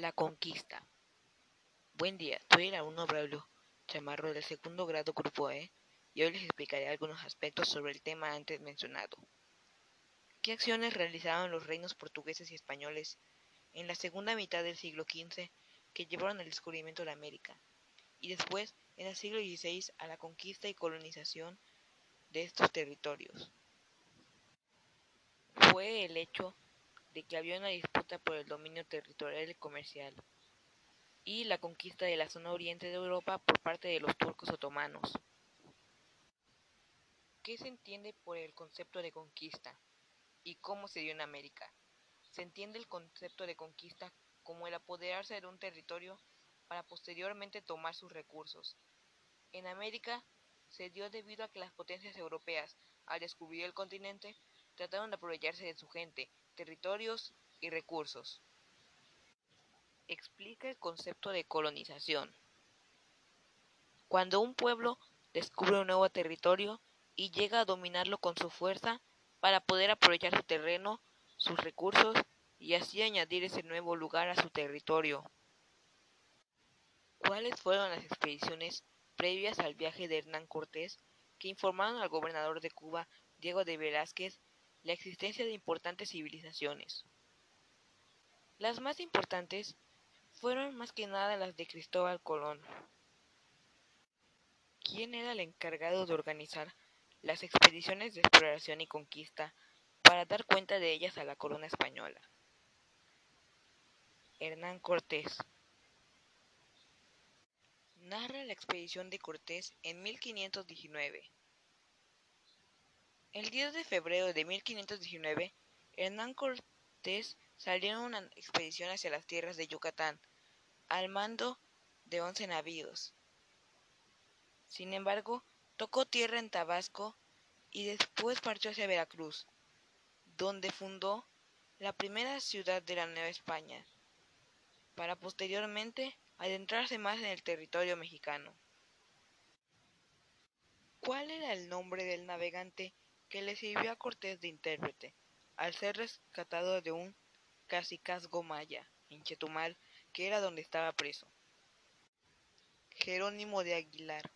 La conquista. Buen día, soy el alumno Braulio Chamarro del segundo grado Grupo E y hoy les explicaré algunos aspectos sobre el tema antes mencionado. ¿Qué acciones realizaron los reinos portugueses y españoles en la segunda mitad del siglo XV que llevaron al descubrimiento de América y después en el siglo XVI a la conquista y colonización de estos territorios? Fue el hecho de que había una disputa por el dominio territorial y comercial, y la conquista de la zona oriente de Europa por parte de los turcos otomanos. ¿Qué se entiende por el concepto de conquista y cómo se dio en América? Se entiende el concepto de conquista como el apoderarse de un territorio para posteriormente tomar sus recursos. En América se dio debido a que las potencias europeas, al descubrir el continente, trataron de aprovecharse de su gente territorios y recursos. Explica el concepto de colonización. Cuando un pueblo descubre un nuevo territorio y llega a dominarlo con su fuerza para poder aprovechar su terreno, sus recursos y así añadir ese nuevo lugar a su territorio. ¿Cuáles fueron las expediciones previas al viaje de Hernán Cortés que informaron al gobernador de Cuba, Diego de Velázquez, la existencia de importantes civilizaciones. Las más importantes fueron más que nada las de Cristóbal Colón, quien era el encargado de organizar las expediciones de exploración y conquista para dar cuenta de ellas a la corona española. Hernán Cortés narra la expedición de Cortés en 1519 el 10 de febrero de 1519, Hernán Cortés salió en una expedición hacia las tierras de Yucatán, al mando de once navíos. Sin embargo, tocó tierra en Tabasco y después marchó hacia Veracruz, donde fundó la primera ciudad de la Nueva España, para posteriormente adentrarse más en el territorio mexicano. ¿Cuál era el nombre del navegante que le sirvió a Cortés de intérprete, al ser rescatado de un cacicazgo maya en Chetumal, que era donde estaba preso. Jerónimo de Aguilar.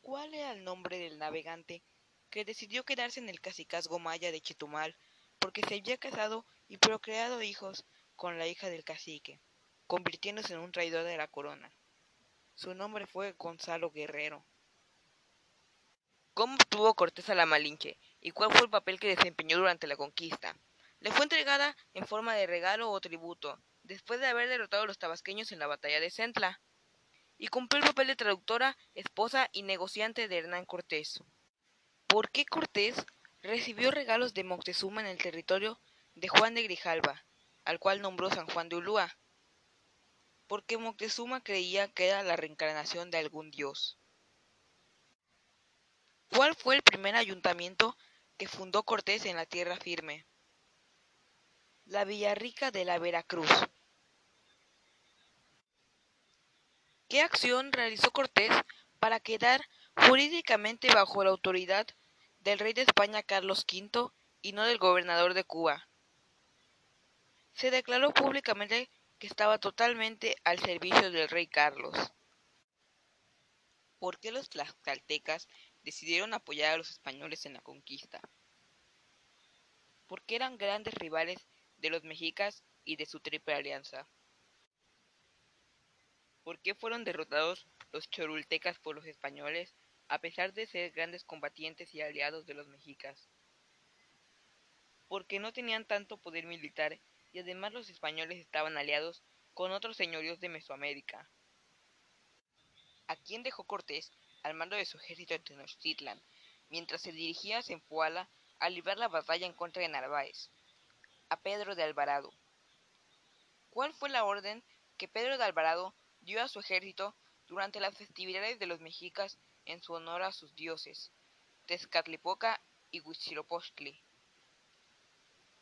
¿Cuál era el nombre del navegante que decidió quedarse en el cacicazgo maya de Chetumal porque se había casado y procreado hijos con la hija del cacique, convirtiéndose en un traidor de la corona? Su nombre fue Gonzalo Guerrero. ¿Cómo obtuvo Cortés a la Malinche y cuál fue el papel que desempeñó durante la conquista? Le fue entregada en forma de regalo o tributo, después de haber derrotado a los tabasqueños en la batalla de Centla, y cumplió el papel de traductora, esposa y negociante de Hernán Cortés. ¿Por qué Cortés recibió regalos de Moctezuma en el territorio de Juan de Grijalva, al cual nombró San Juan de Ulúa? Porque Moctezuma creía que era la reencarnación de algún dios. ¿Cuál fue el primer ayuntamiento que fundó Cortés en la tierra firme? La Villarrica de la Veracruz. ¿Qué acción realizó Cortés para quedar jurídicamente bajo la autoridad del rey de España Carlos V y no del gobernador de Cuba? Se declaró públicamente que estaba totalmente al servicio del rey Carlos. ¿Por qué los tlaxcaltecas decidieron apoyar a los españoles en la conquista, porque eran grandes rivales de los mexicas y de su triple alianza. ¿Por qué fueron derrotados los chorultecas por los españoles a pesar de ser grandes combatientes y aliados de los mexicas? Porque no tenían tanto poder militar y además los españoles estaban aliados con otros señoríos de Mesoamérica. ¿A quién dejó Cortés al mando de su ejército en Tenochtitlan, mientras se dirigía a Zempoala a librar la batalla en contra de Narváez, a Pedro de Alvarado. ¿Cuál fue la orden que Pedro de Alvarado dio a su ejército durante las festividades de los mexicas en su honor a sus dioses, Tezcatlipoca y Huitzilopochtli?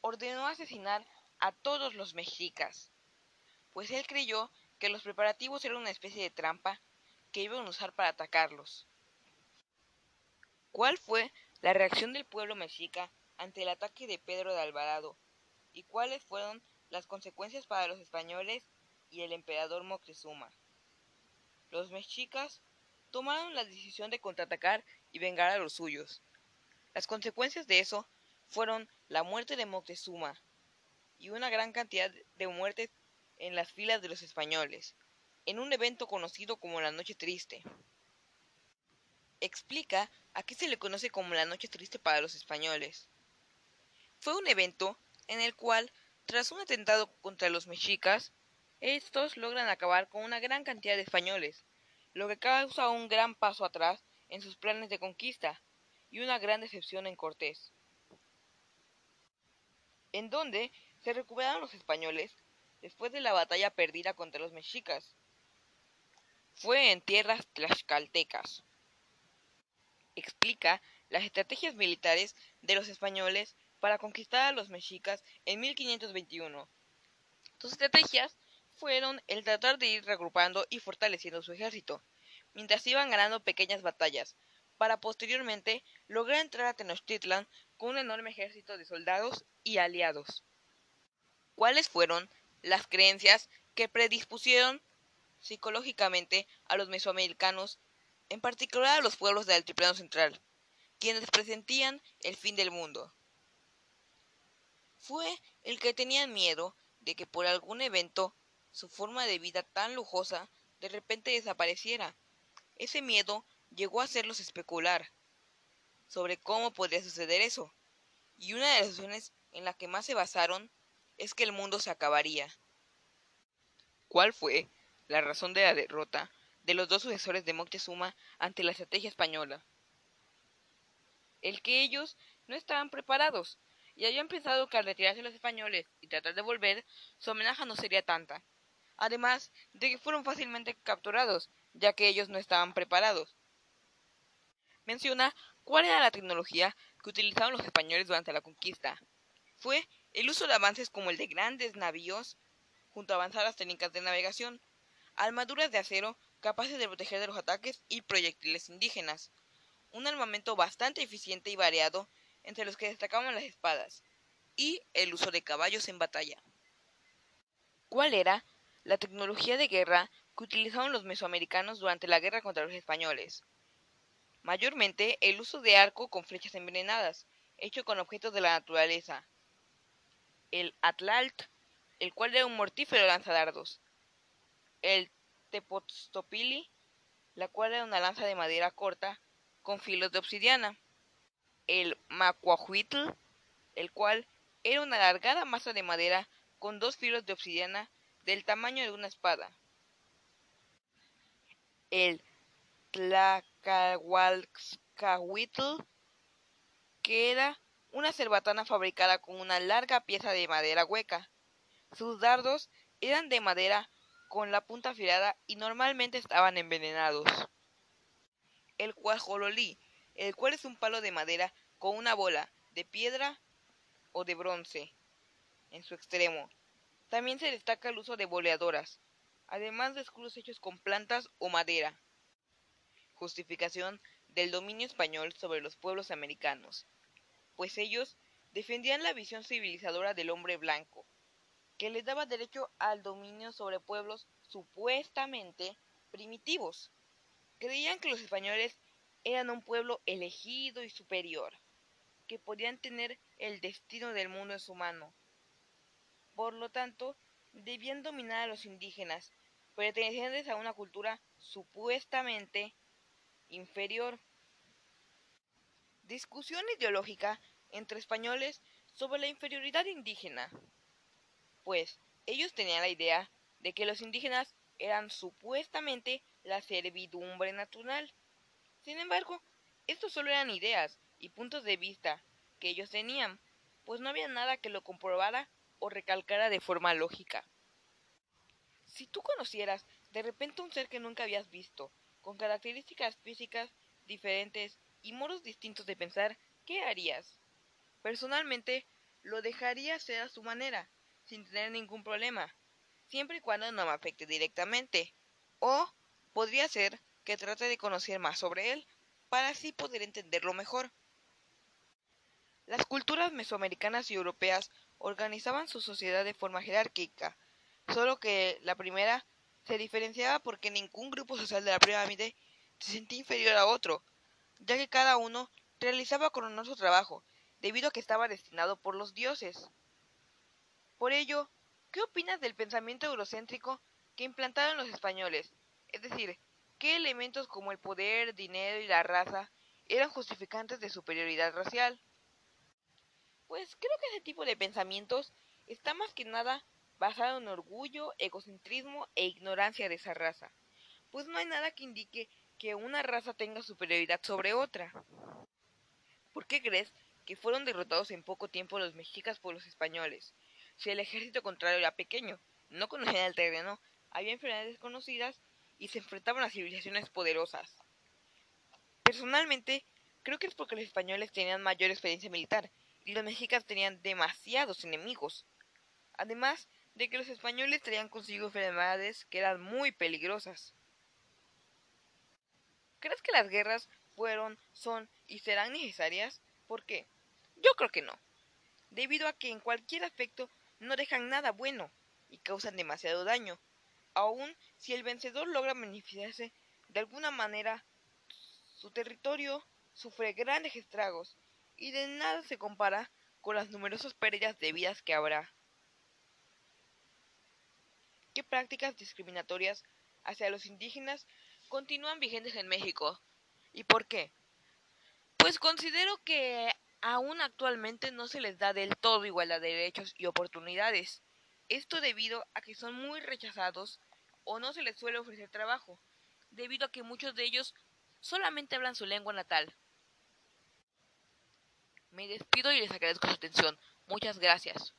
Ordenó asesinar a todos los mexicas, pues él creyó que los preparativos eran una especie de trampa que iban a usar para atacarlos. ¿Cuál fue la reacción del pueblo mexica ante el ataque de Pedro de Alvarado? ¿Y cuáles fueron las consecuencias para los españoles y el emperador Moctezuma. Los mexicas tomaron la decisión de contraatacar y vengar a los suyos. Las consecuencias de eso fueron la muerte de Moctezuma y una gran cantidad de muertes en las filas de los españoles, en un evento conocido como la Noche Triste. Explica a qué se le conoce como la Noche Triste para los españoles. Fue un evento en el cual, tras un atentado contra los mexicas, estos logran acabar con una gran cantidad de españoles, lo que causa un gran paso atrás en sus planes de conquista y una gran decepción en Cortés. En donde se recuperaron los españoles después de la batalla perdida contra los mexicas. Fue en tierras tlaxcaltecas. Explica las estrategias militares de los españoles para conquistar a los mexicas en 1521. Sus estrategias fueron el tratar de ir reagrupando y fortaleciendo su ejército, mientras iban ganando pequeñas batallas, para posteriormente lograr entrar a Tenochtitlan con un enorme ejército de soldados y aliados. ¿Cuáles fueron las creencias que predispusieron psicológicamente a los mesoamericanos, en particular a los pueblos del Altiplano Central, quienes presentían el fin del mundo? Fue el que tenían miedo de que por algún evento su forma de vida tan lujosa de repente desapareciera. Ese miedo llegó a hacerlos especular sobre cómo podría suceder eso, y una de las razones en la que más se basaron es que el mundo se acabaría. ¿Cuál fue la razón de la derrota de los dos sucesores de Moctezuma ante la estrategia española? El que ellos no estaban preparados y habían pensado que al retirarse los españoles y tratar de volver, su amenaza no sería tanta además de que fueron fácilmente capturados, ya que ellos no estaban preparados. Menciona cuál era la tecnología que utilizaron los españoles durante la conquista. Fue el uso de avances como el de grandes navíos, junto a avanzadas técnicas de navegación, armaduras de acero capaces de proteger de los ataques y proyectiles indígenas, un armamento bastante eficiente y variado, entre los que destacaban las espadas, y el uso de caballos en batalla. ¿Cuál era la tecnología de guerra que utilizaron los mesoamericanos durante la guerra contra los españoles. Mayormente el uso de arco con flechas envenenadas, hecho con objetos de la naturaleza. El atlalt, el cual era un mortífero lanzadardos. El tepostopili, la cual era una lanza de madera corta con filos de obsidiana. El macuahuitl, el cual era una alargada masa de madera con dos filos de obsidiana del tamaño de una espada. El Tlacahualcahuitl, que era una cerbatana fabricada con una larga pieza de madera hueca. Sus dardos eran de madera con la punta afilada y normalmente estaban envenenados. El cuajololí, el cual es un palo de madera con una bola de piedra o de bronce en su extremo, también se destaca el uso de boleadoras, además de escudos hechos con plantas o madera. Justificación del dominio español sobre los pueblos americanos, pues ellos defendían la visión civilizadora del hombre blanco, que les daba derecho al dominio sobre pueblos supuestamente primitivos. Creían que los españoles eran un pueblo elegido y superior, que podían tener el destino del mundo en su mano, por lo tanto, debían dominar a los indígenas, pertenecientes a una cultura supuestamente inferior. Discusión ideológica entre españoles sobre la inferioridad indígena, pues ellos tenían la idea de que los indígenas eran supuestamente la servidumbre natural. Sin embargo, estos solo eran ideas y puntos de vista que ellos tenían, pues no había nada que lo comprobara o recalcara de forma lógica. Si tú conocieras de repente un ser que nunca habías visto, con características físicas diferentes y modos distintos de pensar, ¿qué harías? Personalmente, lo dejaría ser a su manera, sin tener ningún problema, siempre y cuando no me afecte directamente. O podría ser que trate de conocer más sobre él, para así poder entenderlo mejor. Las culturas mesoamericanas y europeas organizaban su sociedad de forma jerárquica, solo que la primera se diferenciaba porque ningún grupo social de la pirámide se sentía inferior a otro, ya que cada uno realizaba con honor su trabajo, debido a que estaba destinado por los dioses. Por ello, ¿qué opinas del pensamiento eurocéntrico que implantaron los españoles? Es decir, ¿qué elementos como el poder, dinero y la raza eran justificantes de superioridad racial? Pues creo que ese tipo de pensamientos está más que nada basado en orgullo, egocentrismo e ignorancia de esa raza, pues no hay nada que indique que una raza tenga superioridad sobre otra. ¿Por qué crees que fueron derrotados en poco tiempo los mexicas por los españoles? Si el ejército contrario era pequeño, no conocían el terreno, había enfermedades desconocidas y se enfrentaban a civilizaciones poderosas. Personalmente, creo que es porque los españoles tenían mayor experiencia militar y los mexicas tenían demasiados enemigos. Además de que los españoles traían consigo enfermedades que eran muy peligrosas. ¿Crees que las guerras fueron, son y serán necesarias? ¿Por qué? Yo creo que no, debido a que en cualquier aspecto no dejan nada bueno y causan demasiado daño, aun si el vencedor logra beneficiarse de alguna manera, su territorio sufre grandes estragos y de nada se compara con las numerosas pérdidas de vidas que habrá. ¿Qué prácticas discriminatorias hacia los indígenas continúan vigentes en México? ¿Y por qué? Pues considero que aún actualmente no se les da del todo igualdad de derechos y oportunidades. Esto debido a que son muy rechazados o no se les suele ofrecer trabajo, debido a que muchos de ellos solamente hablan su lengua natal. Me despido y les agradezco su atención. Muchas gracias.